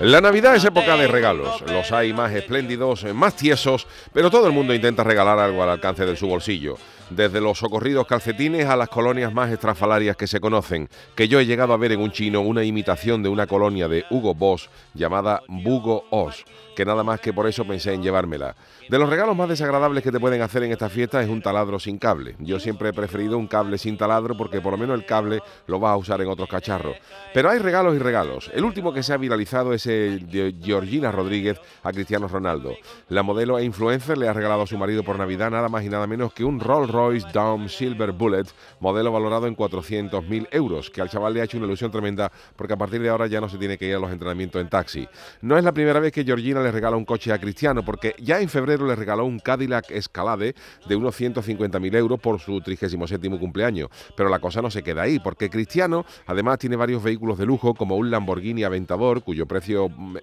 La Navidad es época de regalos. Los hay más espléndidos, más tiesos, pero todo el mundo intenta regalar algo al alcance de su bolsillo. Desde los socorridos calcetines a las colonias más estrafalarias que se conocen, que yo he llegado a ver en un chino una imitación de una colonia de Hugo Boss llamada Bugo Os, que nada más que por eso pensé en llevármela. De los regalos más desagradables que te pueden hacer en esta fiesta es un taladro sin cable. Yo siempre he preferido un cable sin taladro porque por lo menos el cable lo vas a usar en otros cacharros. Pero hay regalos y regalos. El último que se ha viralizado es de Georgina Rodríguez a Cristiano Ronaldo. La modelo e influencer le ha regalado a su marido por Navidad nada más y nada menos que un Rolls Royce Dawn Silver Bullet, modelo valorado en 400.000 euros, que al chaval le ha hecho una ilusión tremenda porque a partir de ahora ya no se tiene que ir a los entrenamientos en taxi. No es la primera vez que Georgina le regala un coche a Cristiano porque ya en febrero le regaló un Cadillac Escalade de unos 150.000 euros por su 37 cumpleaños. Pero la cosa no se queda ahí, porque Cristiano además tiene varios vehículos de lujo, como un Lamborghini Aventador, cuyo precio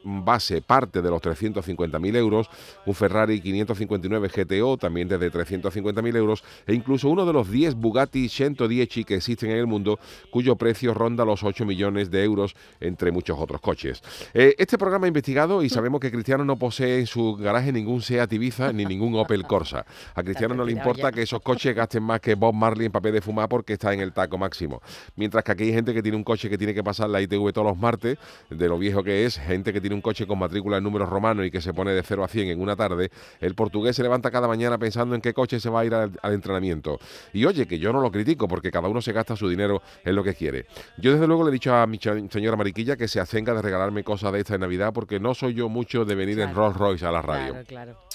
base parte de los 350.000 euros, un Ferrari 559 GTO, también desde 350.000 euros, e incluso uno de los 10 Bugatti 110 que existen en el mundo, cuyo precio ronda los 8 millones de euros, entre muchos otros coches. Eh, este programa ha investigado y sabemos que Cristiano no posee en su garaje ningún Seat Ibiza ni ningún Opel Corsa. A Cristiano no le importa que esos coches gasten más que Bob Marley en papel de fumar porque está en el taco máximo. Mientras que aquí hay gente que tiene un coche que tiene que pasar la ITV todos los martes, de lo viejo que es, gente que tiene un coche con matrícula en números romanos y que se pone de 0 a 100 en una tarde, el portugués se levanta cada mañana pensando en qué coche se va a ir al, entrenamiento. Y oye, que yo no lo critico porque cada uno se gasta su dinero en lo que quiere. Yo desde luego le he dicho a mi señora Mariquilla que se acenga de regalarme cosas de esta en Navidad porque no soy yo mucho de venir en Rolls Royce a la radio.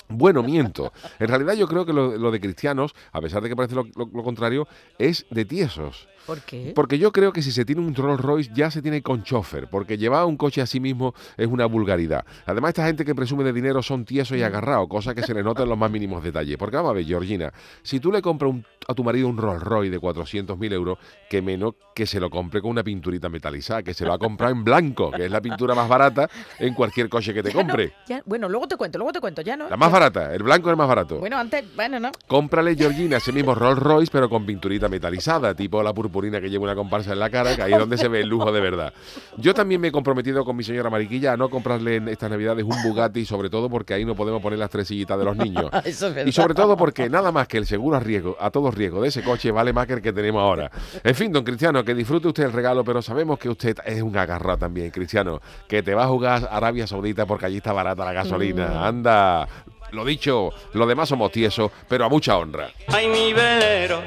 Bueno, miento. En realidad yo creo que lo, de cristianos, a pesar de que parece lo contrario, es de tiesos. ¿Por qué? Porque yo creo que si se tiene un Rolls Royce ya se tiene con chofer, porque llevar un coche a sí mismo es una vulgaridad. Además, esta gente que presume de dinero son tiesos y agarrados, cosa que se le nota en los más mínimos detalles. Porque vamos a ver, Georgina, si tú le compras a tu marido un Rolls Royce de 400.000 euros, que menos que se lo compre con una pinturita metalizada, que se lo ha comprado en blanco, que es la pintura más barata en cualquier coche que te compre. bueno, luego te cuento, luego te cuento, ya no. La más barata, el blanco es el más barato. Bueno, antes, bueno, no. Cómprale, Georgina, ese mismo Rolls Royce, pero con pinturita metalizada, tipo la purpurina que lleva una comparsa en la cara, que ahí es donde se ve el lujo de verdad. Yo también me he comprometido con mi señora Mariquilla a no comprarle en estas navidades un Bugatti, sobre todo porque ahí no podemos poner las tres sillitas de los niños. y sobre todo porque nada más que el seguro a riesgo, a todo riesgo de ese coche vale más que el que tenemos ahora. En fin, don Cristiano, que disfrute usted el regalo, pero sabemos que usted es un agarrado también, Cristiano, que te va a jugar Arabia Saudita porque allí está barata la gasolina. Mm. Anda, lo dicho, lo demás somos tiesos, pero a mucha honra. Ay, mi velero,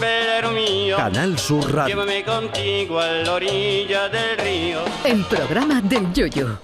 velero mío. Canal Sur Radio. Llévame contigo a la orilla del río. El programa del Yoyo.